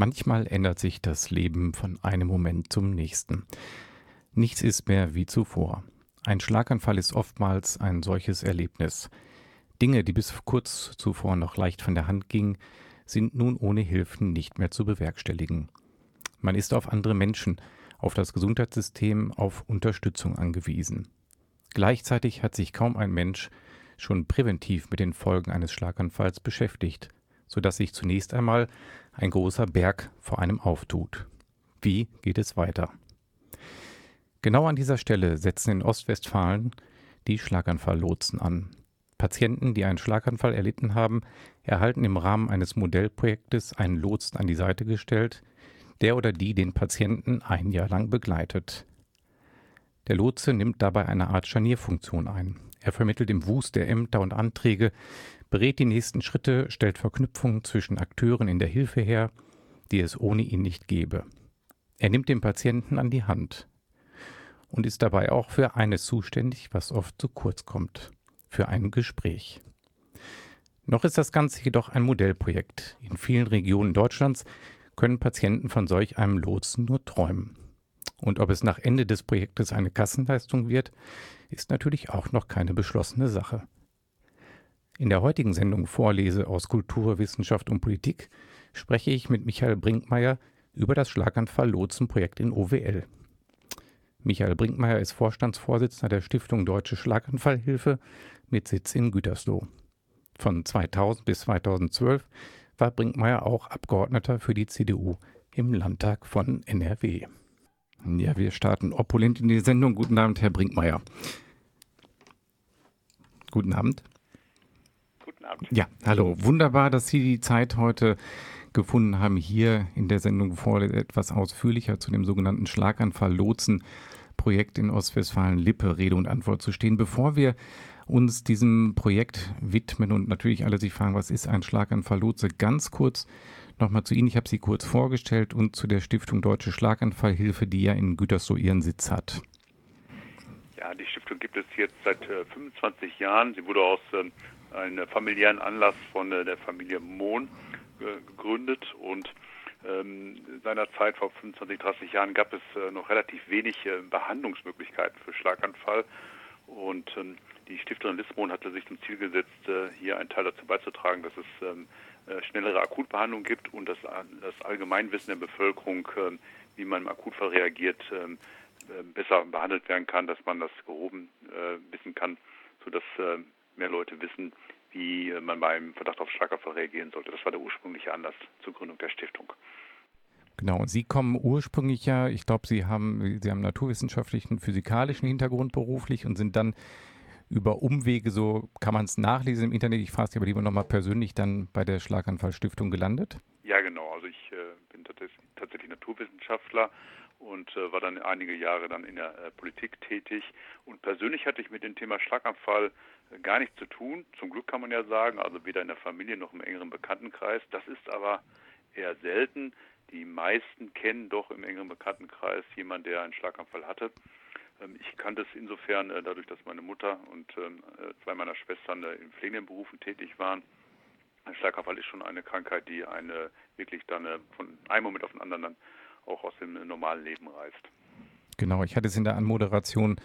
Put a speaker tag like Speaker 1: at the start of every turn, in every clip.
Speaker 1: Manchmal ändert sich das Leben von einem Moment zum nächsten. Nichts ist mehr wie zuvor. Ein Schlaganfall ist oftmals ein solches Erlebnis. Dinge, die bis kurz zuvor noch leicht von der Hand gingen, sind nun ohne Hilfen nicht mehr zu bewerkstelligen. Man ist auf andere Menschen, auf das Gesundheitssystem, auf Unterstützung angewiesen. Gleichzeitig hat sich kaum ein Mensch schon präventiv mit den Folgen eines Schlaganfalls beschäftigt, so dass sich zunächst einmal ein großer Berg vor einem auftut. Wie geht es weiter? Genau an dieser Stelle setzen in Ostwestfalen die Schlaganfalllotsen an. Patienten, die einen Schlaganfall erlitten haben, erhalten im Rahmen eines Modellprojektes einen Lotsen an die Seite gestellt, der oder die den Patienten ein Jahr lang begleitet. Der Lotse nimmt dabei eine Art Scharnierfunktion ein. Er vermittelt im Wust der Ämter und Anträge berät die nächsten Schritte, stellt Verknüpfungen zwischen Akteuren in der Hilfe her, die es ohne ihn nicht gäbe. Er nimmt den Patienten an die Hand und ist dabei auch für eines zuständig, was oft zu kurz kommt, für ein Gespräch. Noch ist das Ganze jedoch ein Modellprojekt. In vielen Regionen Deutschlands können Patienten von solch einem Lotsen nur träumen. Und ob es nach Ende des Projektes eine Kassenleistung wird, ist natürlich auch noch keine beschlossene Sache. In der heutigen Sendung Vorlese aus Kultur, Wissenschaft und Politik spreche ich mit Michael Brinkmeier über das Schlaganfall-Lotsen-Projekt in OWL. Michael Brinkmeier ist Vorstandsvorsitzender der Stiftung Deutsche Schlaganfallhilfe mit Sitz in Gütersloh. Von 2000 bis 2012 war Brinkmeier auch Abgeordneter für die CDU im Landtag von NRW. Ja, wir starten opulent in die Sendung. Guten Abend, Herr Brinkmeier. Guten Abend. Abend. Ja, hallo. Wunderbar, dass Sie die Zeit heute gefunden haben, hier in der Sendung vor etwas ausführlicher zu dem sogenannten Schlaganfall Lotsen Projekt in Ostwestfalen-Lippe Rede und Antwort zu stehen. Bevor wir uns diesem Projekt widmen und natürlich alle sich fragen, was ist ein Schlaganfall Lotse, ganz kurz nochmal zu Ihnen. Ich habe Sie kurz vorgestellt und zu der Stiftung Deutsche Schlaganfallhilfe, die ja in Gütersloh ihren Sitz hat.
Speaker 2: Ja, die Stiftung gibt es jetzt seit äh, 25 Jahren. Sie wurde aus ähm, einen familiären Anlass von äh, der Familie Mohn äh, gegründet. Und ähm, seinerzeit vor 25, 30 Jahren gab es äh, noch relativ wenig Behandlungsmöglichkeiten für Schlaganfall. Und ähm, die Stifterin Lismon hatte sich zum Ziel gesetzt, hier einen Teil dazu beizutragen, dass es ähm, äh, schnellere Akutbehandlung gibt und dass das Allgemeinwissen der Bevölkerung, wie man im Akutfall reagiert, besser behandelt werden kann, dass man das gehoben wissen kann, sodass mehr Leute wissen, wie man beim Verdacht auf Schlaganfall reagieren sollte. Das war der ursprüngliche Anlass zur Gründung der Stiftung.
Speaker 1: Genau, und Sie kommen ursprünglich ja, ich glaube, Sie haben, Sie haben naturwissenschaftlichen, physikalischen Hintergrund beruflich und sind dann über Umwege, so kann man es nachlesen im Internet, ich frage Sie aber lieber nochmal persönlich, dann bei der Schlaganfallstiftung gelandet?
Speaker 2: Ja, genau. Also ich äh, bin tatsächlich Naturwissenschaftler und äh, war dann einige Jahre dann in der äh, Politik tätig. Und persönlich hatte ich mit dem Thema Schlaganfall äh, gar nichts zu tun. Zum Glück kann man ja sagen, also weder in der Familie noch im engeren Bekanntenkreis. Das ist aber eher selten. Die meisten kennen doch im engeren Bekanntenkreis jemanden, der einen Schlaganfall hatte. Ähm, ich kannte es insofern äh, dadurch, dass meine Mutter und ähm, äh, zwei meiner Schwestern in pflegenden Berufen tätig waren. Ein Schlaganfall ist schon eine Krankheit, die eine wirklich dann von einem Moment auf den anderen dann auch aus dem normalen Leben reißt.
Speaker 1: Genau, ich hatte es in der Anmoderation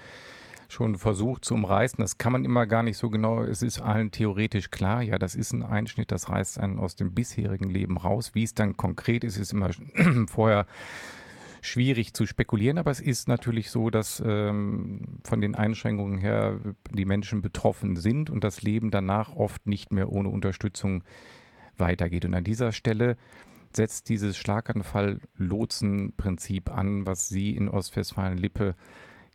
Speaker 1: schon versucht zu umreißen. Das kann man immer gar nicht so genau. Es ist allen theoretisch klar, ja, das ist ein Einschnitt, das reißt einen aus dem bisherigen Leben raus. Wie es dann konkret ist, ist immer vorher schwierig zu spekulieren, aber es ist natürlich so, dass ähm, von den Einschränkungen her die Menschen betroffen sind und das Leben danach oft nicht mehr ohne Unterstützung weitergeht. Und an dieser Stelle setzt dieses Schlaganfall-Lotsen-Prinzip an, was Sie in Ostwestfalen-Lippe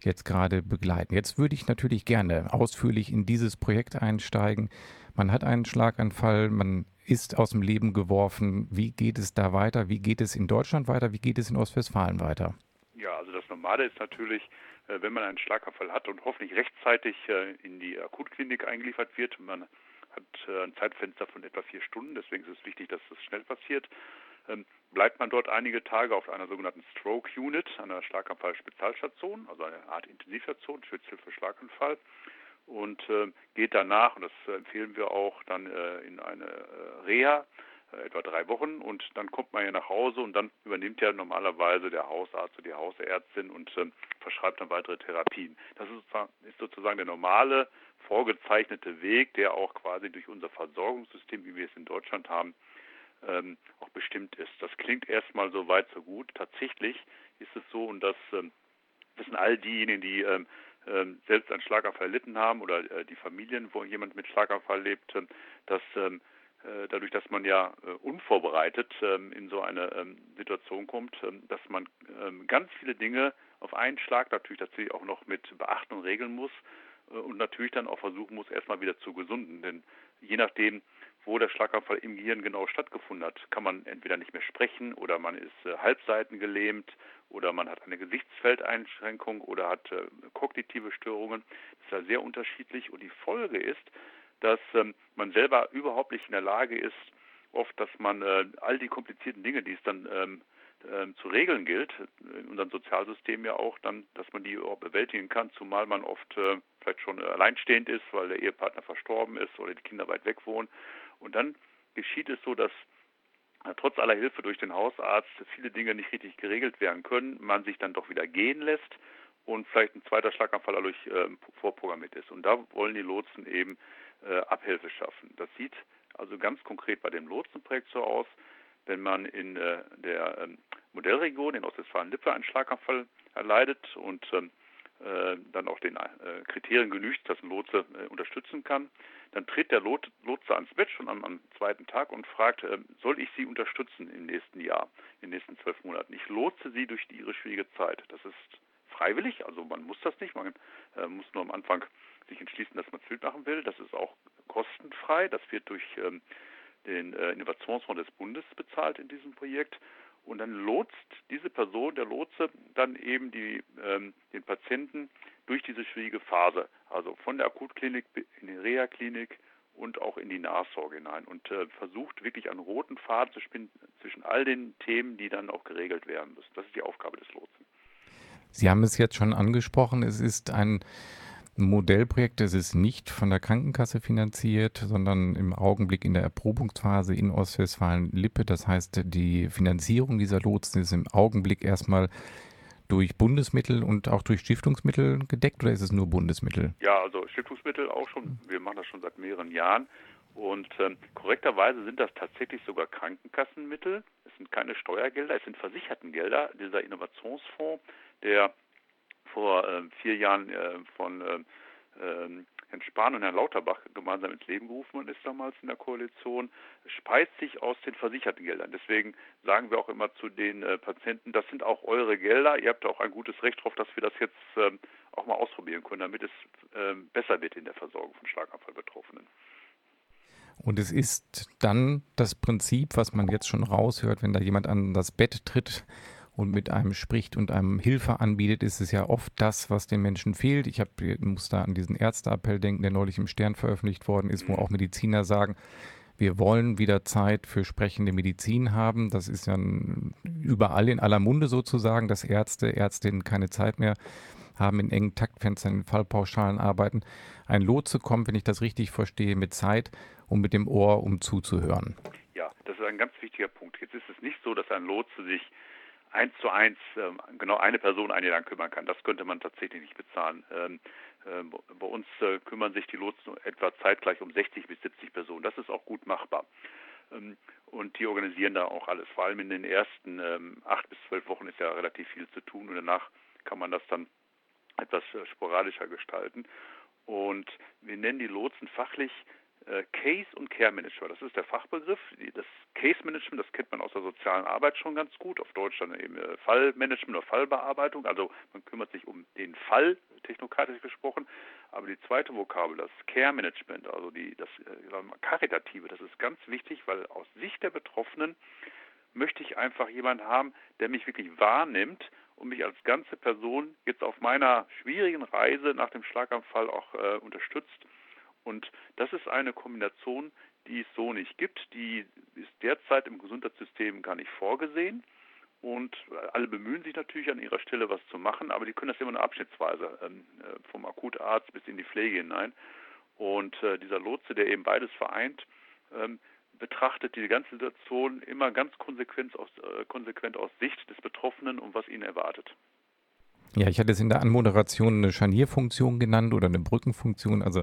Speaker 1: jetzt gerade begleiten. Jetzt würde ich natürlich gerne ausführlich in dieses Projekt einsteigen. Man hat einen Schlaganfall, man ist aus dem Leben geworfen. Wie geht es da weiter? Wie geht es in Deutschland weiter? Wie geht es in Ostwestfalen weiter?
Speaker 2: Ja, also Normale ist natürlich, äh, wenn man einen Schlaganfall hat und hoffentlich rechtzeitig äh, in die Akutklinik eingeliefert wird, man hat äh, ein Zeitfenster von etwa vier Stunden, deswegen ist es wichtig, dass das schnell passiert. Ähm, bleibt man dort einige Tage auf einer sogenannten Stroke Unit, einer Schlaganfall-Spezialstation, also eine Art Intensivstation, Schutzhilfe für Schlaganfall, und äh, geht danach, und das äh, empfehlen wir auch, dann äh, in eine äh, Reha, äh, etwa drei Wochen, und dann kommt man ja nach Hause und dann übernimmt ja normalerweise der Hausarzt oder die Hausärztin und ähm, verschreibt dann weitere Therapien. Das ist sozusagen der normale vorgezeichnete Weg, der auch quasi durch unser Versorgungssystem, wie wir es in Deutschland haben, ähm, auch bestimmt ist. Das klingt erstmal so weit, so gut. Tatsächlich ist es so, und das ähm, wissen all diejenigen, die ähm, ähm, selbst einen Schlaganfall erlitten haben oder äh, die Familien, wo jemand mit Schlaganfall lebt, äh, dass ähm, äh, dadurch, dass man ja äh, unvorbereitet ähm, in so eine ähm, Situation kommt, ähm, dass man ähm, ganz viele Dinge auf einen Schlag natürlich tatsächlich auch noch mit Beachtung regeln muss äh, und natürlich dann auch versuchen muss, erstmal wieder zu gesunden. Denn je nachdem, wo der Schlaganfall im Gehirn genau stattgefunden hat, kann man entweder nicht mehr sprechen oder man ist äh, halbseitengelähmt oder man hat eine Gesichtsfeldeinschränkung oder hat äh, kognitive Störungen. Das ist ja sehr unterschiedlich und die Folge ist, dass ähm, man selber überhaupt nicht in der Lage ist, oft, dass man äh, all die komplizierten Dinge, die es dann ähm, ähm, zu regeln gilt, in unserem Sozialsystem ja auch, dann, dass man die auch bewältigen kann, zumal man oft äh, vielleicht schon alleinstehend ist, weil der Ehepartner verstorben ist oder die Kinder weit weg wohnen. Und dann geschieht es so, dass äh, trotz aller Hilfe durch den Hausarzt viele Dinge nicht richtig geregelt werden können, man sich dann doch wieder gehen lässt und vielleicht ein zweiter Schlaganfall dadurch äh, vorprogrammiert ist. Und da wollen die Lotsen eben äh, Abhilfe schaffen. Das sieht also ganz konkret bei dem Lotsenprojekt so aus, wenn man in äh, der ähm, Modellregion in Ostwestfalen-Lippe einen Schlaganfall erleidet und ähm, äh, dann auch den äh, Kriterien genügt, dass ein Lotse unterstützen kann, dann tritt der Lot, Lotse ans Bett schon am, am zweiten Tag und fragt, äh, soll ich Sie unterstützen im nächsten Jahr, in den nächsten zwölf Monaten? Ich lotse Sie durch die, Ihre schwierige Zeit. Das ist freiwillig, also man muss das nicht, man muss nur am Anfang sich entschließen, dass man es mitmachen will. Das ist auch kostenfrei, das wird durch ähm, den äh, Innovationsfonds des Bundes bezahlt in diesem Projekt. Und dann lotst diese Person, der Lotse, dann eben die, ähm, den Patienten durch diese schwierige Phase, also von der Akutklinik in die Reha-Klinik und auch in die Nachsorge hinein und äh, versucht wirklich einen roten Faden zu spinnen zwischen all den Themen, die dann auch geregelt werden müssen. Das ist die Aufgabe des Lotsen.
Speaker 1: Sie haben es jetzt schon angesprochen, es ist ein Modellprojekt, es ist nicht von der Krankenkasse finanziert, sondern im Augenblick in der Erprobungsphase in Ostwestfalen-Lippe. Das heißt, die Finanzierung dieser Lotsen ist im Augenblick erstmal durch Bundesmittel und auch durch Stiftungsmittel gedeckt oder ist es nur Bundesmittel?
Speaker 2: Ja, also Stiftungsmittel auch schon. Wir machen das schon seit mehreren Jahren. Und ähm, korrekterweise sind das tatsächlich sogar Krankenkassenmittel. Es sind keine Steuergelder, es sind Versichertengelder. Dieser Innovationsfonds, der vor äh, vier Jahren äh, von äh, ähm, Herrn Spahn und Herrn Lauterbach gemeinsam ins Leben gerufen worden ist damals in der Koalition, speist sich aus den versicherten Geldern. Deswegen sagen wir auch immer zu den äh, Patienten, das sind auch eure Gelder, ihr habt auch ein gutes Recht darauf, dass wir das jetzt ähm, auch mal ausprobieren können, damit es ähm, besser wird in der Versorgung von Schlaganfallbetroffenen.
Speaker 1: Und es ist dann das Prinzip, was man jetzt schon raushört, wenn da jemand an das Bett tritt und mit einem spricht und einem Hilfe anbietet, ist es ja oft das, was den Menschen fehlt. Ich hab, muss da an diesen Ärzteappell denken, der neulich im Stern veröffentlicht worden ist, wo auch Mediziner sagen, wir wollen wieder Zeit für sprechende Medizin haben. Das ist ja überall in aller Munde sozusagen, dass Ärzte, Ärztinnen keine Zeit mehr haben, in engen Taktfenstern, in Fallpauschalen arbeiten. Ein Lotse kommt, wenn ich das richtig verstehe, mit Zeit und mit dem Ohr, um zuzuhören.
Speaker 2: Ja, das ist ein ganz wichtiger Punkt. Jetzt ist es nicht so, dass ein Lotse sich eins zu eins äh, genau eine Person ein Jahr lang kümmern kann. Das könnte man tatsächlich nicht bezahlen. Ähm, äh, bei uns äh, kümmern sich die Lotsen etwa zeitgleich um 60 bis 70 Personen. Das ist auch gut machbar. Ähm, und die organisieren da auch alles. Vor allem in den ersten ähm, acht bis zwölf Wochen ist ja relativ viel zu tun und danach kann man das dann etwas äh, sporadischer gestalten. Und wir nennen die Lotsen fachlich Case und Care Management. Das ist der Fachbegriff. Das Case Management, das kennt man aus der sozialen Arbeit schon ganz gut. Auf Deutsch dann eben äh, Fallmanagement oder Fallbearbeitung. Also man kümmert sich um den Fall, technokratisch gesprochen. Aber die zweite Vokabel, das Care Management, also die, das äh, Karitative, das ist ganz wichtig, weil aus Sicht der Betroffenen möchte ich einfach jemanden haben, der mich wirklich wahrnimmt und mich als ganze Person jetzt auf meiner schwierigen Reise nach dem Schlaganfall auch äh, unterstützt. Und das ist eine Kombination, die es so nicht gibt. Die ist derzeit im Gesundheitssystem gar nicht vorgesehen. Und alle bemühen sich natürlich an ihrer Stelle was zu machen, aber die können das immer nur abschnittsweise, ähm, äh, vom Akutarzt bis in die Pflege hinein. Und äh, dieser Lotse, der eben beides vereint, ähm, betrachtet die ganze Situation immer ganz konsequent aus, äh, konsequent aus Sicht des Betroffenen und was ihn erwartet.
Speaker 1: Ja, ich hatte es in der Anmoderation eine Scharnierfunktion genannt oder eine Brückenfunktion. Also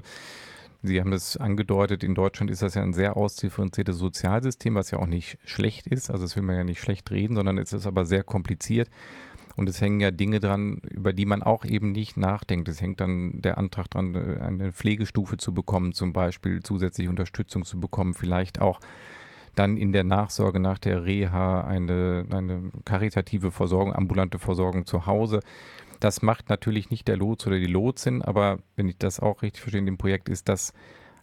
Speaker 1: Sie haben es angedeutet, in Deutschland ist das ja ein sehr ausdifferenziertes Sozialsystem, was ja auch nicht schlecht ist. Also das will man ja nicht schlecht reden, sondern es ist aber sehr kompliziert. Und es hängen ja Dinge dran, über die man auch eben nicht nachdenkt. Es hängt dann der Antrag dran, äh, eine Pflegestufe zu bekommen, zum Beispiel zusätzliche Unterstützung zu bekommen, vielleicht auch dann in der Nachsorge nach der Reha eine, eine karitative Versorgung, ambulante Versorgung zu Hause. Das macht natürlich nicht der Lots oder die Lotsin, aber wenn ich das auch richtig verstehe in dem Projekt, ist das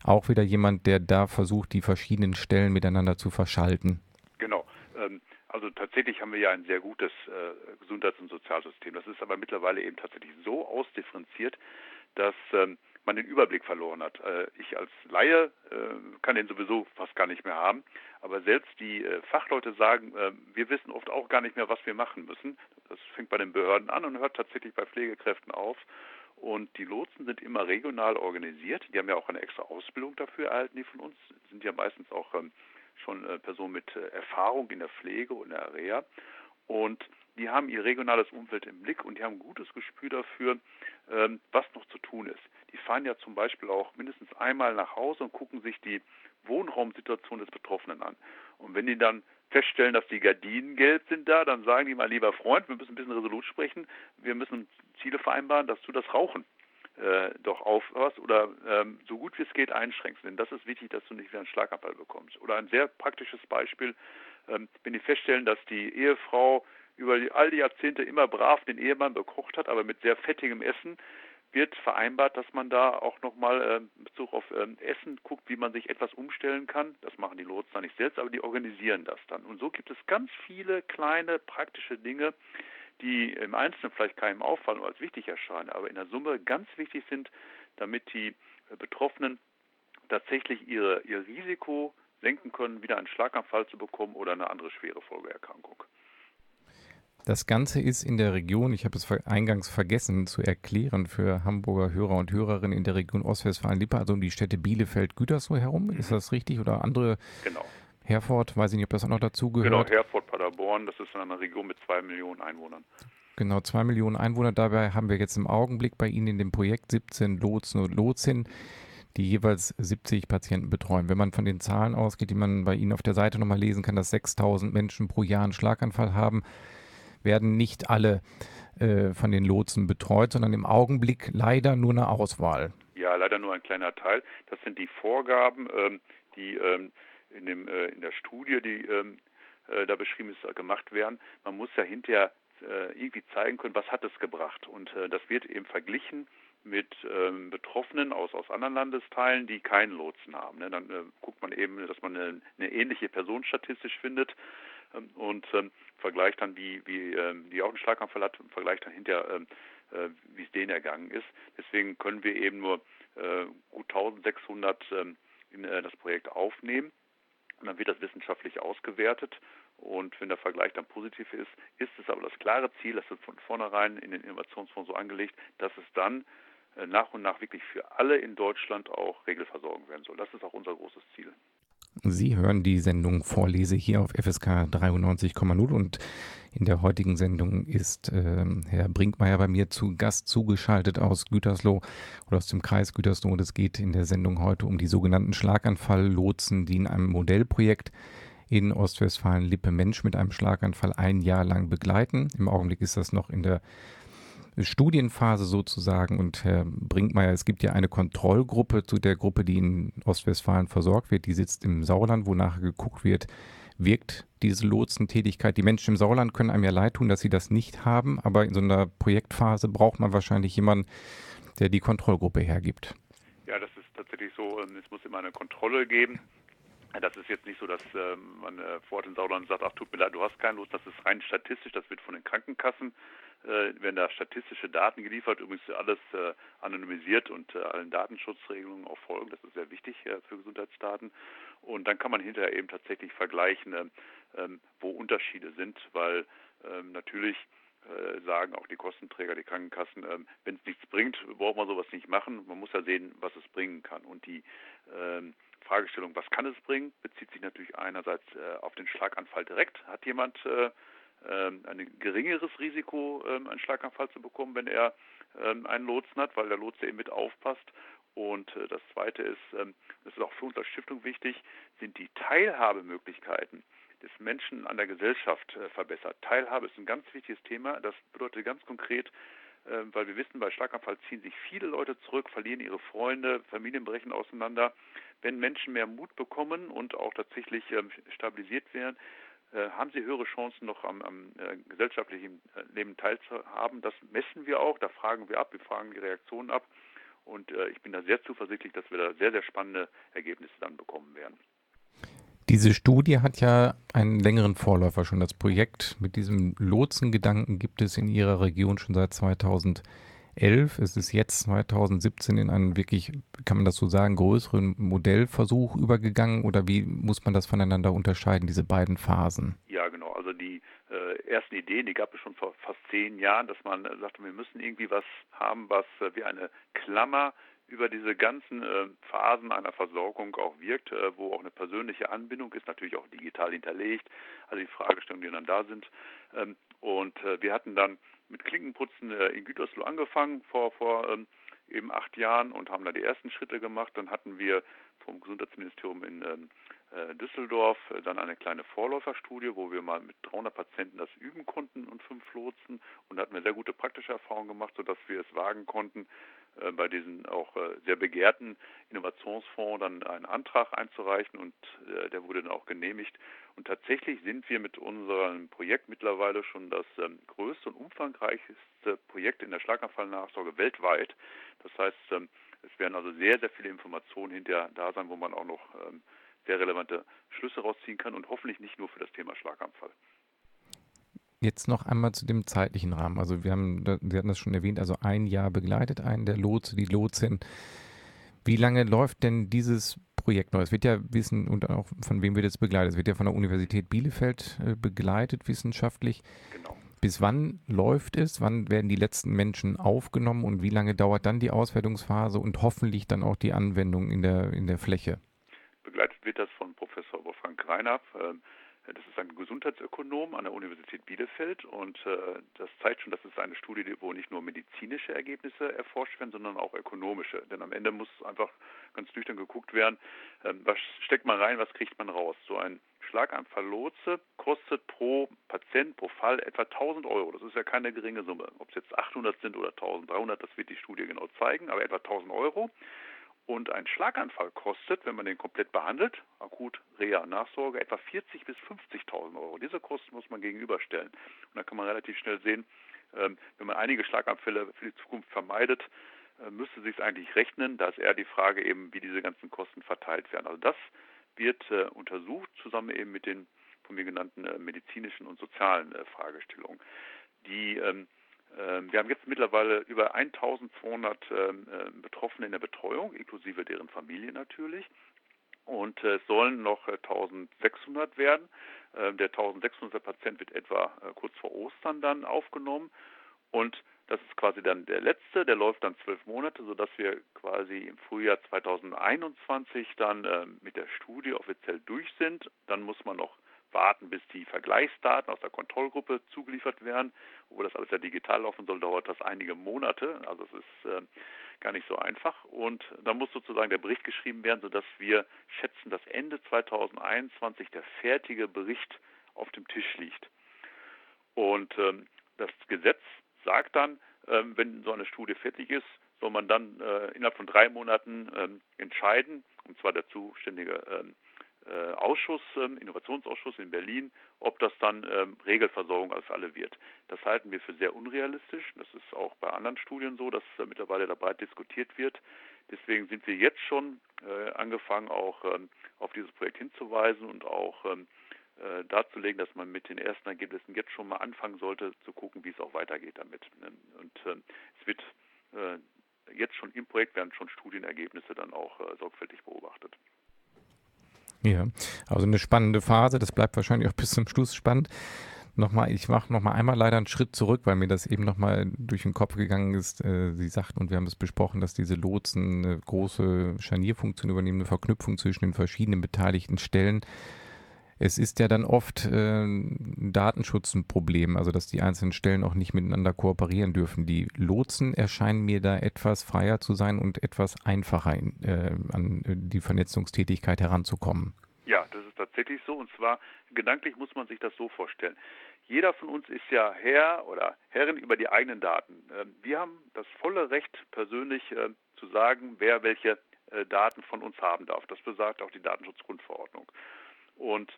Speaker 1: auch wieder jemand, der da versucht, die verschiedenen Stellen miteinander zu verschalten.
Speaker 2: Genau. Ähm, also tatsächlich haben wir ja ein sehr gutes äh, Gesundheits- und Sozialsystem. Das ist aber mittlerweile eben tatsächlich so ausdifferenziert, dass ähm, man den Überblick verloren hat. Äh, ich als Laie äh, kann den sowieso fast gar nicht mehr haben, aber selbst die äh, Fachleute sagen, äh, wir wissen oft auch gar nicht mehr, was wir machen müssen. Das fängt bei den Behörden an und hört tatsächlich bei Pflegekräften auf. Und die Lotsen sind immer regional organisiert. Die haben ja auch eine extra Ausbildung dafür erhalten, die von uns sind ja meistens auch ähm, schon äh, Personen mit äh, Erfahrung in der Pflege und der Reha. Und die haben ihr regionales Umfeld im Blick und die haben ein gutes Gespür dafür, ähm, was noch zu tun ist. Die fahren ja zum Beispiel auch mindestens einmal nach Hause und gucken sich die Wohnraumsituation des Betroffenen an. Und wenn die dann feststellen, dass die Gardinen gelb sind da, dann sagen die, mein lieber Freund, wir müssen ein bisschen resolut sprechen, wir müssen Ziele vereinbaren, dass du das Rauchen äh, doch aufhörst oder ähm, so gut wie es geht einschränkst. Denn das ist wichtig, dass du nicht wieder einen Schlaganfall bekommst. Oder ein sehr praktisches Beispiel, ähm, wenn die feststellen, dass die Ehefrau über all die Jahrzehnte immer brav den Ehemann bekocht hat, aber mit sehr fettigem Essen, wird vereinbart, dass man da auch nochmal äh, in Bezug auf ähm, Essen guckt, wie man sich etwas umstellen kann. Das machen die Lotsen nicht selbst, aber die organisieren das dann. Und so gibt es ganz viele kleine praktische Dinge, die im Einzelnen vielleicht keinem auffallen oder als wichtig erscheinen, aber in der Summe ganz wichtig sind, damit die äh, Betroffenen tatsächlich ihre, ihr Risiko senken können, wieder einen Schlaganfall zu bekommen oder eine andere schwere Folgeerkrankung.
Speaker 1: Das Ganze ist in der Region, ich habe es eingangs vergessen zu erklären für Hamburger Hörer und Hörerinnen in der Region Ostwestfalen-Lippe, also um die Städte Bielefeld, Gütersloh herum. Ist das richtig? Oder andere?
Speaker 2: Genau.
Speaker 1: Herford, weiß ich nicht, ob das auch noch dazu gehört.
Speaker 2: Genau, Herford, Paderborn, das ist eine Region mit zwei Millionen Einwohnern.
Speaker 1: Genau, zwei Millionen Einwohner. Dabei haben wir jetzt im Augenblick bei Ihnen in dem Projekt 17 Lotsen und Lotsinnen, die jeweils 70 Patienten betreuen. Wenn man von den Zahlen ausgeht, die man bei Ihnen auf der Seite nochmal lesen kann, dass 6000 Menschen pro Jahr einen Schlaganfall haben, werden nicht alle äh, von den Lotsen betreut, sondern im Augenblick leider nur eine Auswahl.
Speaker 2: Ja, leider nur ein kleiner Teil. Das sind die Vorgaben, ähm, die ähm, in, dem, äh, in der Studie, die ähm, äh, da beschrieben ist, gemacht werden. Man muss ja hinterher äh, irgendwie zeigen können, was hat es gebracht. Und äh, das wird eben verglichen mit ähm, Betroffenen aus, aus anderen Landesteilen, die keinen Lotsen haben. Ne? Dann äh, guckt man eben, dass man eine, eine ähnliche Person statistisch findet ähm, und ähm, vergleicht dann, wie, wie ähm, die auch einen Schlaganfall hat, vergleicht dann hinterher, ähm, äh, wie es denen ergangen ist. Deswegen können wir eben nur äh, gut 1600 ähm, in äh, das Projekt aufnehmen. Und dann wird das wissenschaftlich ausgewertet. Und wenn der Vergleich dann positiv ist, ist es aber das klare Ziel, das ist von vornherein in den Innovationsfonds so angelegt, dass es dann äh, nach und nach wirklich für alle in Deutschland auch Regelversorgung werden soll. Das ist auch unser großes Ziel.
Speaker 1: Sie hören die Sendung Vorlese hier auf FSK 93,0 und in der heutigen Sendung ist äh, Herr Brinkmeier bei mir zu Gast zugeschaltet aus Gütersloh oder aus dem Kreis Gütersloh. Und es geht in der Sendung heute um die sogenannten Schlaganfall-Lotsen, die in einem Modellprojekt in Ostwestfalen-Lippe Mensch mit einem Schlaganfall ein Jahr lang begleiten. Im Augenblick ist das noch in der Studienphase sozusagen. Und Herr Brinkmeier, es gibt ja eine Kontrollgruppe zu der Gruppe, die in Ostwestfalen versorgt wird. Die sitzt im Sauerland, wonach geguckt wird, wirkt diese Lotsentätigkeit. Die Menschen im Sauerland können einem ja leid tun, dass sie das nicht haben, aber in so einer Projektphase braucht man wahrscheinlich jemanden, der die Kontrollgruppe hergibt.
Speaker 2: Ja, das ist tatsächlich so. Ähm, es muss immer eine Kontrolle geben. Das ist jetzt nicht so, dass äh, man äh, vor Ort in Sauerland sagt, ach tut mir leid, du hast keinen Los. Das ist rein statistisch, das wird von den Krankenkassen, äh, werden da statistische Daten geliefert, übrigens alles äh, anonymisiert und äh, allen Datenschutzregelungen auch folgen. Das ist sehr wichtig äh, für Gesundheitsdaten. Und dann kann man hinterher eben tatsächlich vergleichen, äh, ähm, wo Unterschiede sind, weil ähm, natürlich äh, sagen auch die Kostenträger, die Krankenkassen, ähm, wenn es nichts bringt, braucht man sowas nicht machen. Man muss ja sehen, was es bringen kann. Und die ähm, Fragestellung, was kann es bringen, bezieht sich natürlich einerseits äh, auf den Schlaganfall direkt. Hat jemand äh, ähm, ein geringeres Risiko, ähm, einen Schlaganfall zu bekommen, wenn er ähm, einen Lotsen hat, weil der Lotse eben mit aufpasst? Und äh, das Zweite ist, das ist auch für uns als Stiftung wichtig, sind die Teilhabemöglichkeiten des Menschen an der Gesellschaft verbessert. Teilhabe ist ein ganz wichtiges Thema. Das bedeutet ganz konkret, weil wir wissen, bei Schlaganfall ziehen sich viele Leute zurück, verlieren ihre Freunde, Familien brechen auseinander. Wenn Menschen mehr Mut bekommen und auch tatsächlich stabilisiert werden, äh, haben sie höhere Chancen, noch am, am äh, gesellschaftlichen äh, Leben teilzuhaben. Das messen wir auch, da fragen wir ab, wir fragen die Reaktionen ab. Und äh, ich bin da sehr zuversichtlich, dass wir da sehr, sehr spannende Ergebnisse dann bekommen werden.
Speaker 1: Diese Studie hat ja einen längeren Vorläufer schon. Das Projekt mit diesem Lotsengedanken gibt es in Ihrer Region schon seit 2000. 2011. Es ist jetzt 2017 in einen wirklich, kann man das so sagen, größeren Modellversuch übergegangen oder wie muss man das voneinander unterscheiden, diese beiden Phasen?
Speaker 2: Ja, genau. Also die äh, ersten Ideen, die gab es schon vor fast zehn Jahren, dass man äh, sagte, wir müssen irgendwie was haben, was äh, wie eine Klammer über diese ganzen äh, Phasen einer Versorgung auch wirkt, äh, wo auch eine persönliche Anbindung ist, natürlich auch digital hinterlegt, also die Fragestellungen, die dann da sind. Ähm, und äh, wir hatten dann mit Klinkenputzen äh, in Gütersloh angefangen vor, vor ähm, eben acht Jahren und haben da die ersten Schritte gemacht. Dann hatten wir vom Gesundheitsministerium in ähm, äh, Düsseldorf äh, dann eine kleine Vorläuferstudie, wo wir mal mit 300 Patienten das üben konnten und fünf Lotsen und hatten wir sehr gute praktische Erfahrungen gemacht, sodass wir es wagen konnten, äh, bei diesen auch äh, sehr begehrten Innovationsfonds dann einen Antrag einzureichen und äh, der wurde dann auch genehmigt. Und tatsächlich sind wir mit unserem Projekt mittlerweile schon das ähm, größte und umfangreichste Projekt in der Schlaganfallnachsorge weltweit. Das heißt, ähm, es werden also sehr, sehr viele Informationen hinterher da sein, wo man auch noch ähm, sehr relevante Schlüsse rausziehen kann und hoffentlich nicht nur für das Thema Schlaganfall.
Speaker 1: Jetzt noch einmal zu dem zeitlichen Rahmen. Also wir haben, Sie hatten das schon erwähnt, also ein Jahr begleitet einen der Lotse, die Lotsin. Wie lange läuft denn dieses Projekt noch? Es wird ja wissen und auch von wem wird es begleitet? Es wird ja von der Universität Bielefeld äh, begleitet wissenschaftlich. Genau. Bis wann läuft es? Wann werden die letzten Menschen aufgenommen und wie lange dauert dann die Auswertungsphase und hoffentlich dann auch die Anwendung in der, in der Fläche?
Speaker 2: Begleitet wird das von Professor Wolfgang Greiner. Ähm, das ist ein Gesundheitsökonom an der Universität Bielefeld und äh, das zeigt schon, dass es eine Studie, wo nicht nur medizinische Ergebnisse erforscht werden, sondern auch ökonomische. Denn am Ende muss einfach ganz nüchtern geguckt werden, äh, was steckt man rein, was kriegt man raus. So ein Schlaganfall Lotse kostet pro Patient, pro Fall etwa 1000 Euro. Das ist ja keine geringe Summe. Ob es jetzt 800 sind oder 1300, das wird die Studie genau zeigen, aber etwa 1000 Euro. Und ein Schlaganfall kostet, wenn man den komplett behandelt, akut Reha Nachsorge, etwa 40.000 bis 50.000 Euro. Diese Kosten muss man gegenüberstellen. Und da kann man relativ schnell sehen, ähm, wenn man einige Schlaganfälle für die Zukunft vermeidet, äh, müsste sich eigentlich rechnen. Da ist eher die Frage eben, wie diese ganzen Kosten verteilt werden. Also das wird äh, untersucht, zusammen eben mit den von mir genannten äh, medizinischen und sozialen Fragestellungen. Die ähm, wir haben jetzt mittlerweile über 1200 ähm, äh, Betroffene in der Betreuung, inklusive deren Familie natürlich. Und äh, es sollen noch 1600 äh, werden. Ähm, der 1600 Patient wird etwa kurz vor Ostern dann aufgenommen. Und das ist quasi dann der letzte, der läuft dann zwölf Monate, sodass wir quasi im Frühjahr 2021 dann mit der Studie offiziell durch sind. Dann muss man noch warten, bis die Vergleichsdaten aus der Kontrollgruppe zugeliefert werden. Obwohl das alles ja digital laufen soll, dauert das einige Monate. Also es ist äh, gar nicht so einfach. Und dann muss sozusagen der Bericht geschrieben werden, sodass wir schätzen, dass Ende 2021 der fertige Bericht auf dem Tisch liegt. Und ähm, das Gesetz sagt dann, ähm, wenn so eine Studie fertig ist, soll man dann äh, innerhalb von drei Monaten ähm, entscheiden, und zwar der zuständige ähm, äh, Ausschuss, ähm, Innovationsausschuss in Berlin, ob das dann ähm, Regelversorgung als alle wird. Das halten wir für sehr unrealistisch. Das ist auch bei anderen Studien so, dass äh, mittlerweile da breit diskutiert wird. deswegen sind wir jetzt schon äh, angefangen, auch ähm, auf dieses Projekt hinzuweisen und auch äh, darzulegen, dass man mit den ersten Ergebnissen jetzt schon mal anfangen sollte, zu gucken, wie es auch weitergeht damit. Ne? Und äh, es wird äh, jetzt schon im Projekt werden schon Studienergebnisse dann auch äh, sorgfältig beobachtet.
Speaker 1: Ja, also eine spannende Phase. Das bleibt wahrscheinlich auch bis zum Schluss spannend. Nochmal, ich mache nochmal einmal leider einen Schritt zurück, weil mir das eben nochmal durch den Kopf gegangen ist. Äh, Sie sagten, und wir haben es besprochen, dass diese Lotsen eine große Scharnierfunktion übernehmen, eine Verknüpfung zwischen den verschiedenen beteiligten Stellen. Es ist ja dann oft äh, Datenschutz ein Problem, also dass die einzelnen Stellen auch nicht miteinander kooperieren dürfen. Die Lotsen erscheinen mir da etwas freier zu sein und etwas einfacher in, äh, an die Vernetzungstätigkeit heranzukommen.
Speaker 2: Ja, das ist tatsächlich so. Und zwar gedanklich muss man sich das so vorstellen. Jeder von uns ist ja Herr oder Herrin über die eigenen Daten. Ähm, wir haben das volle Recht, persönlich äh, zu sagen, wer welche äh, Daten von uns haben darf. Das besagt auch die Datenschutzgrundverordnung. Und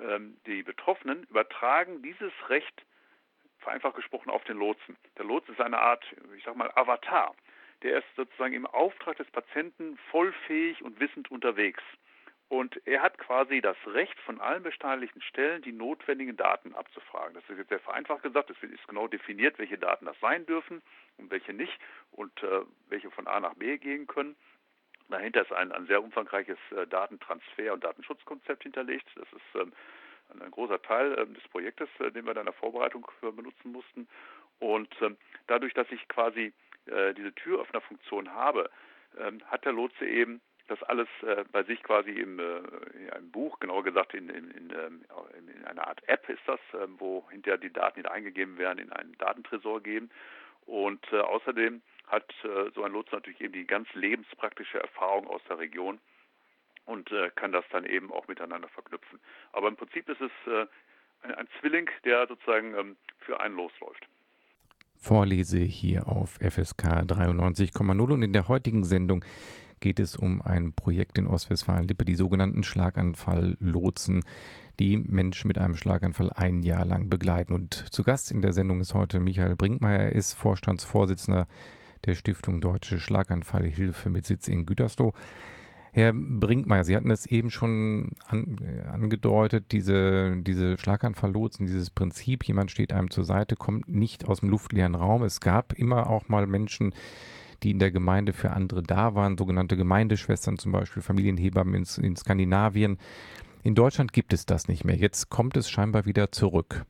Speaker 2: ähm, die Betroffenen übertragen dieses Recht, vereinfacht gesprochen, auf den Lotsen. Der Lotse ist eine Art, ich sag mal, Avatar. Der ist sozusagen im Auftrag des Patienten vollfähig und wissend unterwegs. Und er hat quasi das Recht, von allen beteiligten Stellen die notwendigen Daten abzufragen. Das ist jetzt sehr vereinfacht gesagt. Es ist genau definiert, welche Daten das sein dürfen und welche nicht und äh, welche von A nach B gehen können. Dahinter ist ein, ein sehr umfangreiches äh, Datentransfer- und Datenschutzkonzept hinterlegt. Das ist ähm, ein großer Teil ähm, des Projektes, äh, den wir in der Vorbereitung benutzen mussten. Und ähm, dadurch, dass ich quasi äh, diese Türöffnerfunktion habe, ähm, hat der Lotse eben das alles äh, bei sich quasi im, äh, in einem Buch, genauer gesagt in, in, in, ähm, in, einer Art App ist das, äh, wo hinterher die Daten wieder eingegeben werden, in einen Datentresor gehen. Und äh, außerdem hat äh, so ein Lotse natürlich eben die ganz lebenspraktische Erfahrung aus der Region und äh, kann das dann eben auch miteinander verknüpfen. Aber im Prinzip ist es ein, ein, Zwilling, der sozusagen ähm, für einen losläuft.
Speaker 1: Vorlese hier auf FSK 93,0 und in der heutigen Sendung geht es um ein Projekt in Ostwestfalen-Lippe, die sogenannten Schlaganfall-Lotsen, die Menschen mit einem Schlaganfall ein Jahr lang begleiten. Und zu Gast in der Sendung ist heute Michael Brinkmeier, er ist Vorstandsvorsitzender der Stiftung Deutsche Schlaganfallhilfe mit Sitz in Gütersloh. Herr Brinkmeier, Sie hatten es eben schon an, äh, angedeutet, diese, diese Schlaganfalllotsen, dieses Prinzip, jemand steht einem zur Seite, kommt nicht aus dem luftleeren Raum. Es gab immer auch mal Menschen, die in der Gemeinde für andere da waren, sogenannte Gemeindeschwestern zum Beispiel, Familienhebammen in, in Skandinavien. In Deutschland gibt es das nicht mehr. Jetzt kommt es scheinbar wieder zurück.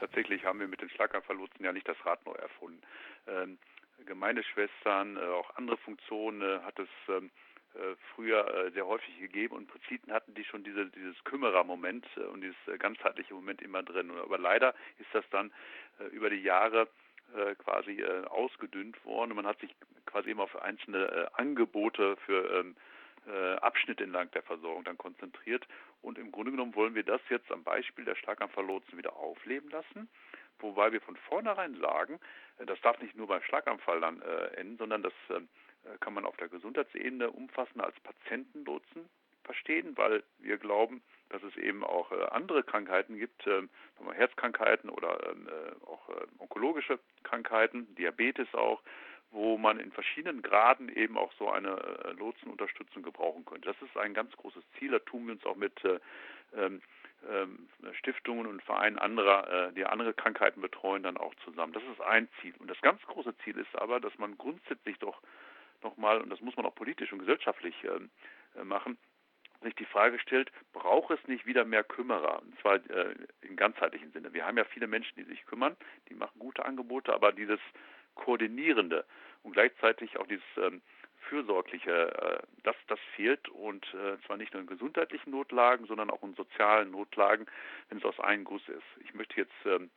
Speaker 2: Tatsächlich haben wir mit den Schlaganfalllotsen ja nicht das Rad neu erfunden. Ähm, Gemeindeschwestern, äh, auch andere Funktionen äh, hat es ähm, äh, früher äh, sehr häufig gegeben und im Prinzip hatten die schon diese, dieses Kümmerer-Moment äh, und dieses äh, ganzheitliche Moment immer drin. Aber leider ist das dann über die Jahre quasi ausgedünnt worden man hat sich quasi immer auf einzelne Angebote für ähm, äh, Abschnitte entlang der Versorgung dann konzentriert. Und im Grunde genommen wollen wir das jetzt am Beispiel der Schlaganfalllotsen wieder aufleben lassen, wobei wir von vornherein sagen, äh, das darf nicht nur beim Schlaganfall dann äh, enden, sondern das kann man auf der Gesundheitsebene umfassender als Patientenlotsen verstehen, weil wir glauben, dass es eben auch andere Krankheiten gibt, äh, Herzkrankheiten oder ähm, äh, auch onkologische Krankheiten, Diabetes auch, wo man in verschiedenen Graden eben auch so eine äh, Lotsenunterstützung gebrauchen könnte. Das ist ein ganz großes Ziel. Da tun wir uns auch mit äh, ähm, ähm, Stiftungen und Vereinen anderer, die andere Krankheiten betreuen, dann auch zusammen. Das ist ein Ziel. Und das ganz große Ziel ist aber, dass man grundsätzlich doch nochmal, und das muss man auch politisch und gesellschaftlich ähm, machen, sich die Frage stellt, braucht es nicht wieder mehr Kümmerer? Und zwar äh, im ganzheitlichen Sinne. Wir haben ja viele Menschen, die sich kümmern, die machen gute Angebote, aber dieses Koordinierende und gleichzeitig auch dieses ähm, Fürsorgliche, äh, das, das fehlt und äh, zwar nicht nur in gesundheitlichen Notlagen, sondern auch in sozialen Notlagen, wenn es aus einem Guss ist. Ich möchte jetzt ähm,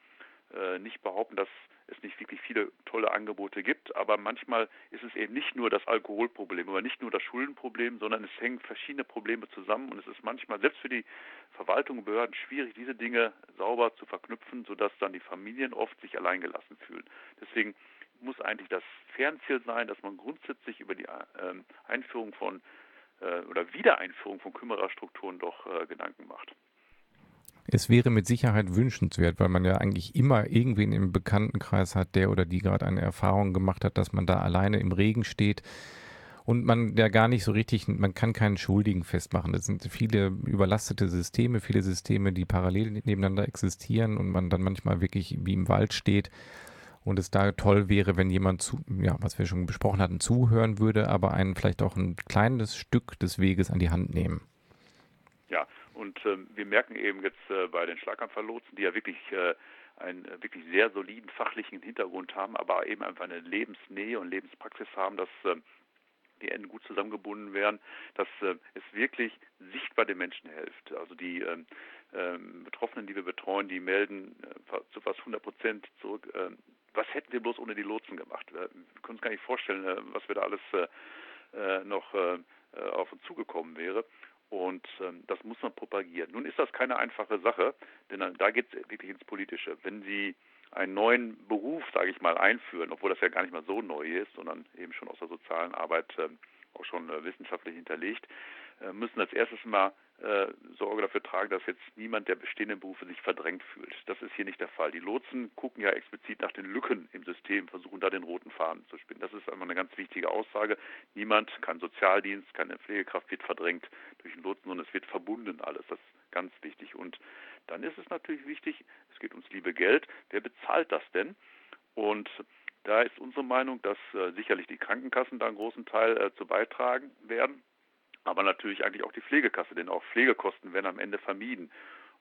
Speaker 2: äh, nicht behaupten, dass es nicht wirklich viele tolle Angebote gibt, aber manchmal ist es eben nicht nur das Alkoholproblem oder nicht nur das Schuldenproblem, sondern es hängen verschiedene Probleme zusammen und es ist manchmal selbst für die Verwaltung und Behörden schwierig, diese Dinge sauber zu verknüpfen, sodass dann die Familien oft sich alleingelassen fühlen. Deswegen muss eigentlich das Fernziel sein, dass man grundsätzlich über die äh, Einführung von äh, oder Wiedereinführung von Kümmererstrukturen doch äh, Gedanken macht.
Speaker 1: Es wäre mit Sicherheit wünschenswert, weil man ja eigentlich immer irgendwen im Bekanntenkreis hat, der oder die gerade eine Erfahrung gemacht hat, dass man da alleine im Regen steht und man ja gar nicht so richtig, man kann keinen Schuldigen festmachen. Es sind viele überlastete Systeme, viele Systeme, die parallel nebeneinander existieren und man dann manchmal wirklich wie im Wald steht und es da toll wäre, wenn jemand zu, ja, was wir schon besprochen hatten, zuhören würde, aber einen vielleicht auch ein kleines Stück des Weges an die Hand nehmen.
Speaker 2: Ja, und ähm, wir merken eben jetzt äh, bei den Schlaganfalllotsen, die ja wirklich äh, einen äh, wirklich sehr soliden fachlichen Hintergrund haben, aber eben einfach eine Lebensnähe und Lebenspraxis haben, dass äh, die Enden gut zusammengebunden werden, dass äh, es wirklich sichtbar den Menschen hilft. Also die ähm, ähm, Betroffenen, die wir betreuen, die melden äh, zu fast 100 Prozent zurück. Äh, was hätten wir bloß ohne die Lotsen gemacht? Wir können uns gar nicht vorstellen, äh, was wir da alles äh, äh, noch auf uns zugekommen wäre. Und ähm, das muss man propagieren. Nun ist das keine einfache Sache, denn da geht es wirklich ins Politische. Wenn Sie einen neuen Beruf, sage ich mal, einführen, obwohl das ja gar nicht mal so neu ist, sondern eben schon aus der sozialen Arbeit äh, auch schon wissenschaftlich hinterlegt, müssen als erstes mal Sorge dafür tragen, dass jetzt niemand der bestehenden Berufe sich verdrängt fühlt. Das ist hier nicht der Fall. Die Lotsen gucken ja explizit nach den Lücken im System, versuchen da den roten Faden zu spinnen. Das ist einfach eine ganz wichtige Aussage. Niemand, kein Sozialdienst, keine Pflegekraft wird verdrängt durch den Lotsen, sondern es wird verbunden alles. Das ist ganz wichtig. Und dann ist es natürlich wichtig, es geht ums liebe Geld, wer bezahlt das denn? Und da ist unsere Meinung, dass äh, sicherlich die Krankenkassen da einen großen Teil äh, zu beitragen werden, aber natürlich eigentlich auch die Pflegekasse, denn auch Pflegekosten werden am Ende vermieden.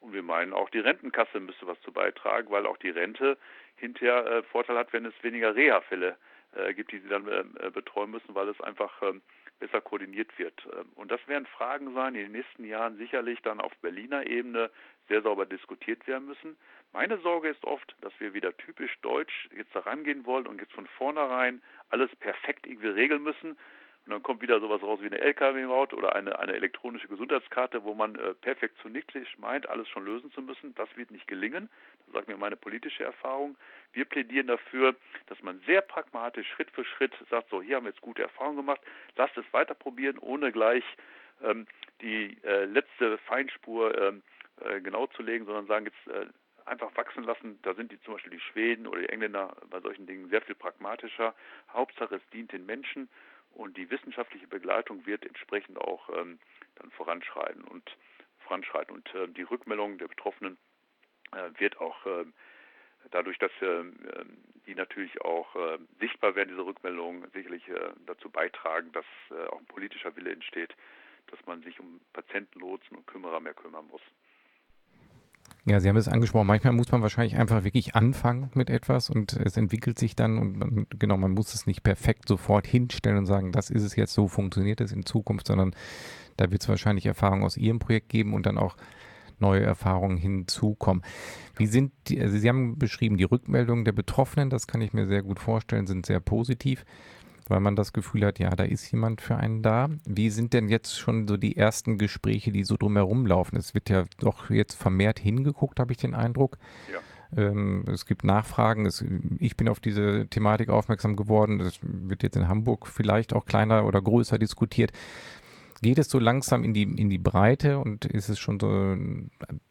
Speaker 2: Und wir meinen, auch die Rentenkasse müsste was zu beitragen, weil auch die Rente hinterher äh, Vorteil hat, wenn es weniger Reha-Fälle äh, gibt, die sie dann äh, betreuen müssen, weil es einfach ähm, besser koordiniert wird. Ähm, und das werden Fragen sein, die in den nächsten Jahren sicherlich dann auf Berliner Ebene sehr sauber diskutiert werden müssen. Meine Sorge ist oft, dass wir wieder typisch deutsch jetzt da rangehen wollen und jetzt von vornherein alles perfekt irgendwie regeln müssen und dann kommt wieder sowas raus wie eine LKW-Maut oder eine, eine elektronische Gesundheitskarte, wo man äh, perfektionistisch meint, alles schon lösen zu müssen. Das wird nicht gelingen. Das sagt mir meine politische Erfahrung. Wir plädieren dafür, dass man sehr pragmatisch Schritt für Schritt sagt, so hier haben wir jetzt gute Erfahrungen gemacht, lasst es weiter probieren, ohne gleich ähm, die äh, letzte Feinspur ähm, äh, genau zu legen, sondern sagen jetzt äh, einfach wachsen lassen. Da sind die zum Beispiel die Schweden oder die Engländer bei solchen Dingen sehr viel pragmatischer. Hauptsache es dient den Menschen und die wissenschaftliche Begleitung wird entsprechend auch ähm, dann voranschreiten und voranschreiten und äh, die Rückmeldung der Betroffenen äh, wird auch äh, dadurch, dass ähm, die natürlich auch äh, sichtbar werden, diese Rückmeldungen sicherlich äh, dazu beitragen, dass äh, auch ein politischer Wille entsteht, dass man sich um Patientenlotsen und Kümmerer mehr kümmern muss.
Speaker 1: Ja, Sie haben es angesprochen. Manchmal muss man wahrscheinlich einfach wirklich anfangen mit etwas und es entwickelt sich dann und man, genau, man muss es nicht perfekt sofort hinstellen und sagen, das ist es jetzt, so funktioniert es in Zukunft, sondern da wird es wahrscheinlich Erfahrungen aus Ihrem Projekt geben und dann auch neue Erfahrungen hinzukommen. Wie sind die, also Sie haben beschrieben, die Rückmeldungen der Betroffenen, das kann ich mir sehr gut vorstellen, sind sehr positiv weil man das Gefühl hat, ja, da ist jemand für einen da. Wie sind denn jetzt schon so die ersten Gespräche, die so drumherum laufen? Es wird ja doch jetzt vermehrt hingeguckt, habe ich den Eindruck. Ja. Ähm, es gibt Nachfragen. Es, ich bin auf diese Thematik aufmerksam geworden. Das wird jetzt in Hamburg vielleicht auch kleiner oder größer diskutiert. Geht es so langsam in die, in die Breite und ist es schon so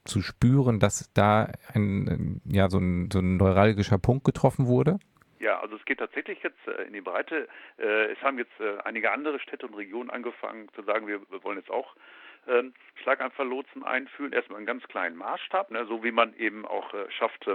Speaker 1: zu spüren, dass da ein, ja, so ein, so ein neuralgischer Punkt getroffen wurde?
Speaker 2: Ja, also es geht tatsächlich jetzt äh, in die Breite. Äh, es haben jetzt äh, einige andere Städte und Regionen angefangen zu sagen, wir, wollen jetzt auch ähm, Schlaganfalllotsen einführen, erstmal in ganz kleinen Maßstab, ne, so wie man eben auch schafft,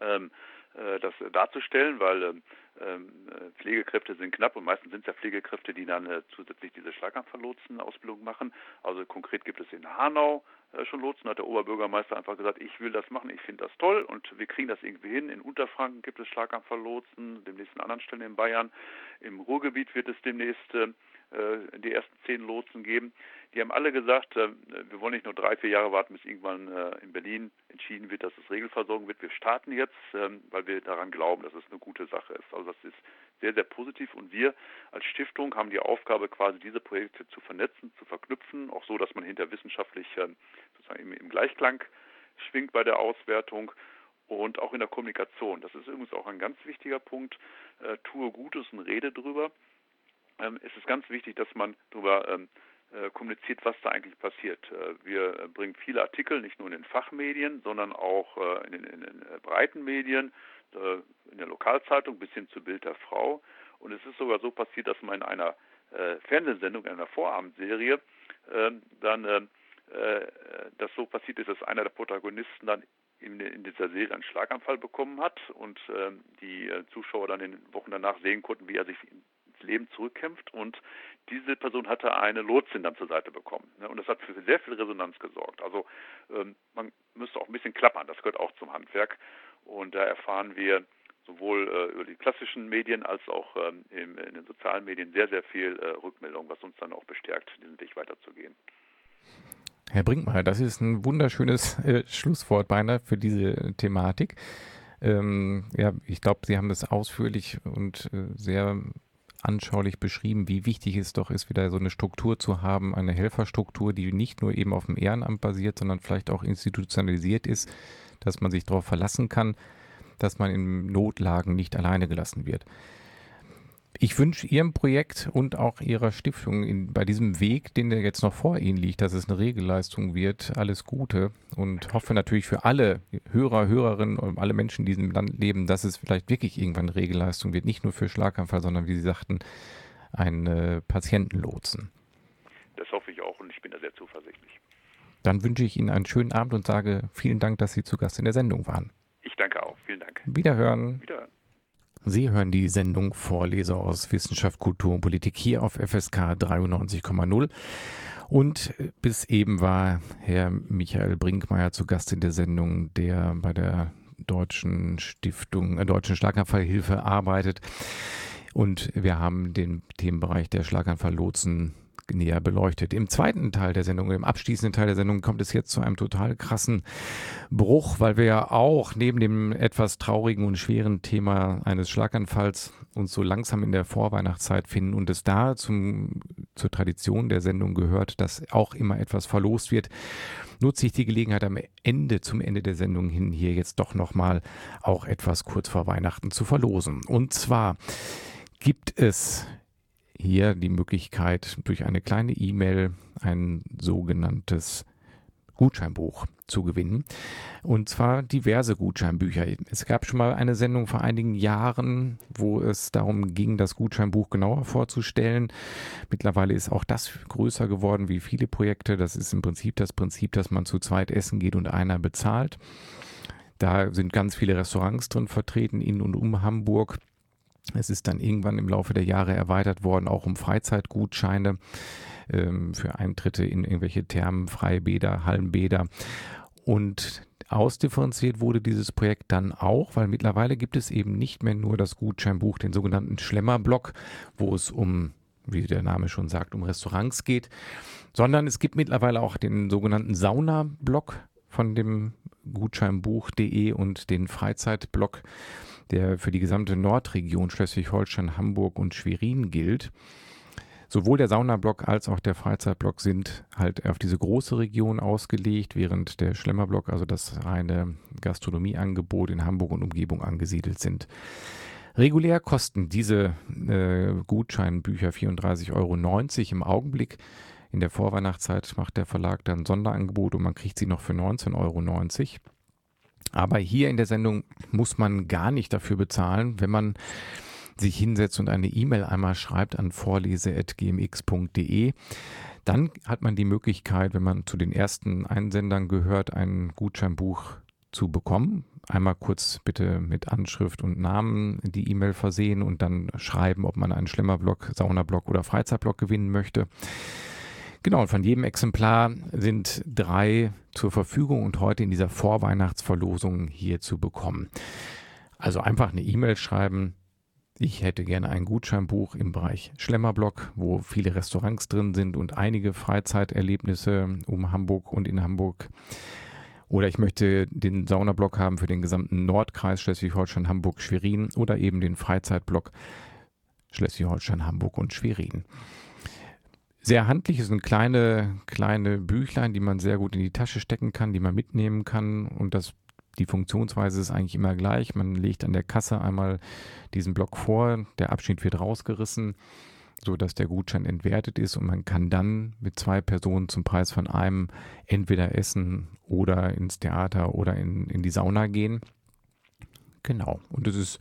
Speaker 2: ähm, äh, das darzustellen, weil ähm, ähm, Pflegekräfte sind knapp und meistens sind es ja Pflegekräfte, die dann zusätzlich diese Schlaganfalllotsen-Ausbildung machen. Also konkret gibt es in Hanau schon Lotsen, hat der Oberbürgermeister einfach gesagt, ich will das machen, ich finde das toll und wir kriegen das irgendwie hin. In Unterfranken gibt es Schlaganfalllotsen, demnächst in anderen Stellen in Bayern. Im Ruhrgebiet wird es demnächst äh, die ersten zehn Lotsen geben. Die haben alle gesagt, äh, wir wollen nicht nur drei, vier Jahre warten, bis irgendwann äh, in Berlin entschieden wird, dass es Regelversorgung wird. Wir starten jetzt, ähm, weil wir daran glauben, dass es eine gute Sache ist. Also das ist sehr, sehr positiv und wir als Stiftung haben die Aufgabe, quasi diese Projekte zu vernetzen, zu verknüpfen, auch so, dass man hinter wissenschaftlich ähm, sozusagen im, im Gleichklang schwingt bei der Auswertung und auch in der Kommunikation. Das ist übrigens auch ein ganz wichtiger Punkt. Äh, tue Gutes und rede drüber. Ähm, es ist ganz wichtig, dass man darüber ähm, äh, kommuniziert, was da eigentlich passiert. Äh, wir bringen viele Artikel, nicht nur in den Fachmedien, sondern auch äh, in den, in den breiten Medien, in der Lokalzeitung bis hin zu Bild der Frau. Und es ist sogar so passiert, dass man in einer Fernsehsendung, in einer Vorabendserie, ähm, dann äh, das so passiert ist, dass einer der Protagonisten dann in, dieser Serie einen Schlaganfall bekommen hat und äh, die Zuschauer dann in den Wochen danach sehen konnten, wie er sich Leben zurückkämpft und diese Person hatte eine Lotsin dann zur Seite bekommen. Ne? Und das hat für sehr viel Resonanz gesorgt. Also ähm, man müsste auch ein bisschen klappern, das gehört auch zum Handwerk. Und da erfahren wir sowohl äh, über die klassischen Medien als auch ähm, in den sozialen Medien sehr, sehr viel äh, Rückmeldung, was uns dann auch bestärkt, diesen Weg weiterzugehen.
Speaker 1: Herr Brinkmeier, das ist ein wunderschönes äh, Schlusswort beinahe für diese Thematik. Ähm, ja, ich glaube, Sie haben das ausführlich und äh, sehr anschaulich beschrieben, wie wichtig es doch ist, wieder so eine Struktur zu haben, eine Helferstruktur, die nicht nur eben auf dem Ehrenamt basiert, sondern vielleicht auch institutionalisiert ist, dass man sich darauf verlassen kann, dass man in Notlagen nicht alleine gelassen wird. Ich wünsche Ihrem Projekt und auch Ihrer Stiftung in, bei diesem Weg, den der jetzt noch vor Ihnen liegt, dass es eine Regelleistung wird, alles Gute und hoffe natürlich für alle Hörer, Hörerinnen und alle Menschen, die in diesem Land leben, dass es vielleicht wirklich irgendwann eine Regelleistung wird, nicht nur für Schlaganfall, sondern wie Sie sagten, ein äh, Patientenlotsen.
Speaker 2: Das hoffe ich auch und ich bin da sehr zuversichtlich.
Speaker 1: Dann wünsche ich Ihnen einen schönen Abend und sage vielen Dank, dass Sie zu Gast in der Sendung waren.
Speaker 2: Ich danke auch. Vielen Dank.
Speaker 1: Wiederhören.
Speaker 2: Wiederhören.
Speaker 1: Sie hören die Sendung Vorleser aus Wissenschaft, Kultur und Politik hier auf FSK 93,0. Und bis eben war Herr Michael Brinkmeier zu Gast in der Sendung, der bei der Deutschen Stiftung, äh, Deutschen Schlaganfallhilfe arbeitet. Und wir haben den Themenbereich der Schlaganfalllotsen näher beleuchtet. Im zweiten Teil der Sendung, im abschließenden Teil der Sendung kommt es jetzt zu einem total krassen Bruch, weil wir ja auch neben dem etwas traurigen und schweren Thema eines Schlaganfalls uns so langsam in der Vorweihnachtszeit finden und es da zum, zur Tradition der Sendung gehört, dass auch immer etwas verlost wird nutze ich die Gelegenheit am Ende, zum Ende der Sendung hin, hier jetzt doch nochmal auch etwas kurz vor Weihnachten zu verlosen. Und zwar gibt es hier die Möglichkeit, durch eine kleine E-Mail ein sogenanntes Gutscheinbuch zu gewinnen. Und zwar diverse Gutscheinbücher. Es gab schon mal eine Sendung vor einigen Jahren, wo es darum ging, das Gutscheinbuch genauer vorzustellen. Mittlerweile ist auch das größer geworden wie viele Projekte. Das ist im Prinzip das Prinzip, dass man zu zweit essen geht und einer bezahlt. Da sind ganz viele Restaurants drin vertreten in und um Hamburg. Es ist dann irgendwann im Laufe der Jahre erweitert worden, auch um Freizeitgutscheine ähm, für Eintritte in irgendwelche Thermen, Freibäder, Hallenbäder. Und ausdifferenziert wurde dieses Projekt dann auch, weil mittlerweile gibt es eben nicht mehr nur das Gutscheinbuch, den sogenannten Schlemmerblock, wo es um, wie der Name schon sagt, um Restaurants geht, sondern es gibt mittlerweile auch den sogenannten Saunablock von dem Gutscheinbuch.de und den Freizeitblock der für die gesamte Nordregion Schleswig-Holstein, Hamburg und Schwerin gilt. Sowohl der Saunablock als auch der Freizeitblock sind halt auf diese große Region ausgelegt, während der Schlemmerblock, also das reine Gastronomieangebot in Hamburg und Umgebung angesiedelt sind. Regulär kosten diese äh, Gutscheinbücher 34,90 Euro im Augenblick. In der Vorweihnachtszeit macht der Verlag dann Sonderangebot und man kriegt sie noch für 19,90 Euro. Aber hier in der Sendung muss man gar nicht dafür bezahlen, wenn man sich hinsetzt und eine E-Mail einmal schreibt an vorlese.gmx.de. Dann hat man die Möglichkeit, wenn man zu den ersten Einsendern gehört, ein Gutscheinbuch zu bekommen. Einmal kurz bitte mit Anschrift und Namen die E-Mail versehen und dann schreiben, ob man einen Schlemmerblock, Saunablock oder Freizeitblock gewinnen möchte. Genau, und von jedem Exemplar sind drei zur Verfügung und heute in dieser Vorweihnachtsverlosung hier zu bekommen. Also einfach eine E-Mail schreiben. Ich hätte gerne ein Gutscheinbuch im Bereich Schlemmerblock, wo viele Restaurants drin sind und einige Freizeiterlebnisse um Hamburg und in Hamburg. Oder ich möchte den Saunablock haben für den gesamten Nordkreis Schleswig-Holstein, Hamburg, Schwerin oder eben den Freizeitblock Schleswig-Holstein, Hamburg und Schwerin sehr handlich. Es sind kleine, kleine Büchlein, die man sehr gut in die Tasche stecken kann, die man mitnehmen kann. Und das, die Funktionsweise ist eigentlich immer gleich. Man legt an der Kasse einmal diesen Block vor, der Abschnitt wird rausgerissen. sodass der Gutschein entwertet ist und man kann dann mit zwei Personen zum Preis von einem entweder essen oder ins Theater oder in, in die Sauna gehen. Genau. Und es ist,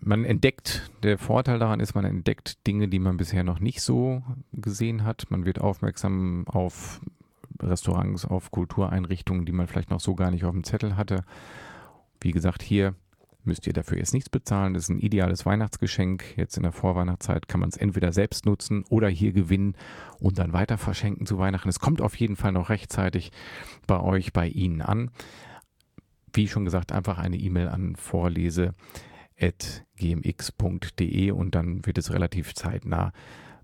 Speaker 1: man entdeckt, der Vorteil daran ist, man entdeckt Dinge, die man bisher noch nicht so gesehen hat. Man wird aufmerksam auf Restaurants, auf Kultureinrichtungen, die man vielleicht noch so gar nicht auf dem Zettel hatte. Wie gesagt, hier müsst ihr dafür jetzt nichts bezahlen. Das ist ein ideales Weihnachtsgeschenk. Jetzt in der Vorweihnachtszeit kann man es entweder selbst nutzen oder hier gewinnen und dann weiter verschenken zu Weihnachten. Es kommt auf jeden Fall noch rechtzeitig bei euch, bei Ihnen an. Wie schon gesagt, einfach eine E-Mail an vorlese.gmx.de und dann wird es relativ zeitnah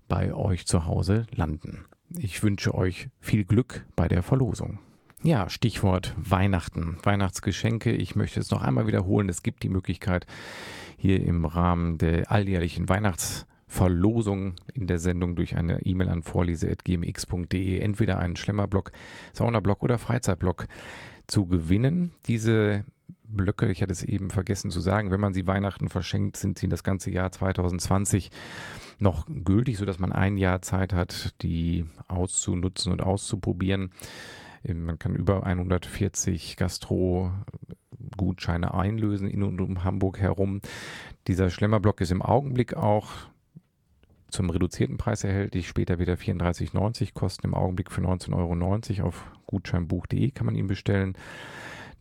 Speaker 1: bei euch zu Hause landen. Ich wünsche euch viel Glück bei der Verlosung. Ja, Stichwort Weihnachten, Weihnachtsgeschenke. Ich möchte es noch einmal wiederholen. Es gibt die Möglichkeit, hier im Rahmen der alljährlichen Weihnachtsverlosung in der Sendung durch eine E-Mail an vorlese.gmx.de entweder einen Schlemmerblock, Saunablock oder Freizeitblock zu gewinnen. Diese Blöcke, ich hatte es eben vergessen zu sagen, wenn man sie Weihnachten verschenkt, sind sie das ganze Jahr 2020 noch gültig, sodass man ein Jahr Zeit hat, die auszunutzen und auszuprobieren. Man kann über 140 Gastro-Gutscheine einlösen in und um Hamburg herum. Dieser Schlemmerblock ist im Augenblick auch zum reduzierten Preis erhältlich, später wieder 34,90 kosten im Augenblick für 19,90 Euro. Auf gutscheinbuch.de kann man ihn bestellen.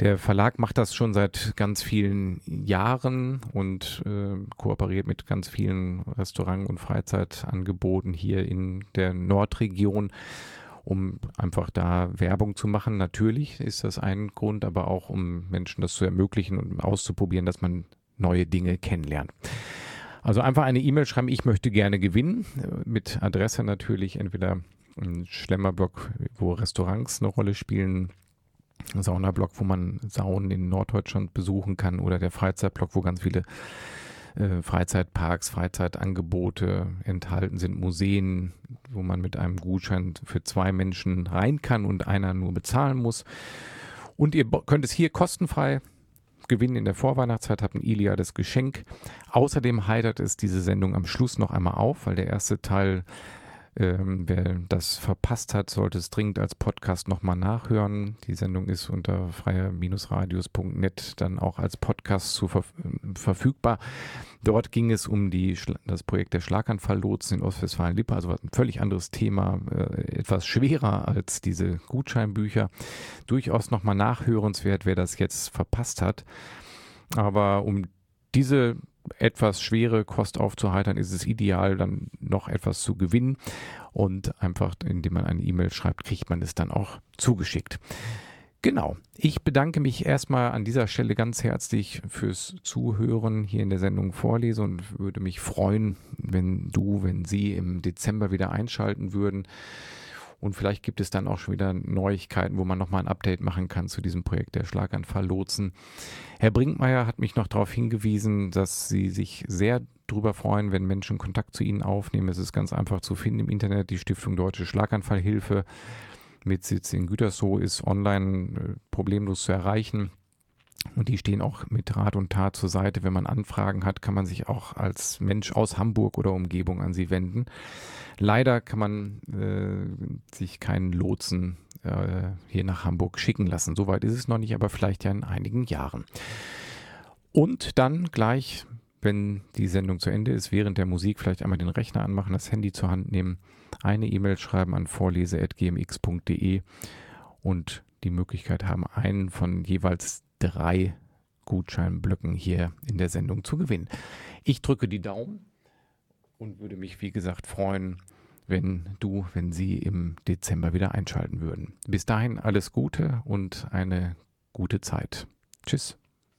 Speaker 1: Der Verlag macht das schon seit ganz vielen Jahren und äh, kooperiert mit ganz vielen Restaurant- und Freizeitangeboten hier in der Nordregion um einfach da Werbung zu machen. Natürlich ist das ein Grund, aber auch um Menschen das zu ermöglichen und auszuprobieren, dass man neue Dinge kennenlernt. Also einfach eine E-Mail schreiben, ich möchte gerne gewinnen, mit Adresse natürlich entweder ein Schlemmerblock, wo Restaurants eine Rolle spielen, Saunablock, wo man Saunen in Norddeutschland besuchen kann oder der Freizeitblock, wo ganz viele äh, Freizeitparks, Freizeitangebote enthalten sind, Museen, wo man mit einem Gutschein für zwei Menschen rein kann und einer nur bezahlen muss. Und ihr könnt es hier kostenfrei gewinnen in der Vorweihnachtszeit, habt ein Iliades Geschenk. Außerdem heitert es diese Sendung am Schluss noch einmal auf, weil der erste Teil ähm, wer das verpasst hat, sollte es dringend als Podcast nochmal nachhören. Die Sendung ist unter freier-radios.net dann auch als Podcast zu ver verfügbar. Dort ging es um die, das Projekt der Schlaganfalllotsen in Ostwestfalen-Lippe, also ein völlig anderes Thema, äh, etwas schwerer als diese Gutscheinbücher. Durchaus nochmal nachhörenswert, wer das jetzt verpasst hat. Aber um diese etwas schwere Kost aufzuheitern, ist es ideal, dann noch etwas zu gewinnen. Und einfach, indem man eine E-Mail schreibt, kriegt man es dann auch zugeschickt. Genau. Ich bedanke mich erstmal an dieser Stelle ganz herzlich fürs Zuhören hier in der Sendung Vorlese und würde mich freuen, wenn du, wenn Sie im Dezember wieder einschalten würden. Und vielleicht gibt es dann auch schon wieder Neuigkeiten, wo man nochmal ein Update machen kann zu diesem Projekt der Schlaganfall-Lotsen. Herr Brinkmeier hat mich noch darauf hingewiesen, dass Sie sich sehr darüber freuen, wenn Menschen Kontakt zu Ihnen aufnehmen. Es ist ganz einfach zu finden im Internet. Die Stiftung Deutsche Schlaganfallhilfe mit Sitz in Gütersloh ist online äh, problemlos zu erreichen. Und die stehen auch mit Rat und Tat zur Seite. Wenn man Anfragen hat, kann man sich auch als Mensch aus Hamburg oder Umgebung an sie wenden. Leider kann man äh, sich keinen Lotsen äh, hier nach Hamburg schicken lassen. Soweit ist es noch nicht, aber vielleicht ja in einigen Jahren. Und dann gleich, wenn die Sendung zu Ende ist, während der Musik vielleicht einmal den Rechner anmachen, das Handy zur Hand nehmen, eine E-Mail schreiben an vorlese.gmx.de und die Möglichkeit haben, einen von jeweils drei Gutscheinblöcken hier in der Sendung zu gewinnen. Ich drücke die Daumen und würde mich, wie gesagt, freuen, wenn du, wenn Sie im Dezember wieder einschalten würden. Bis dahin alles Gute und eine gute Zeit. Tschüss.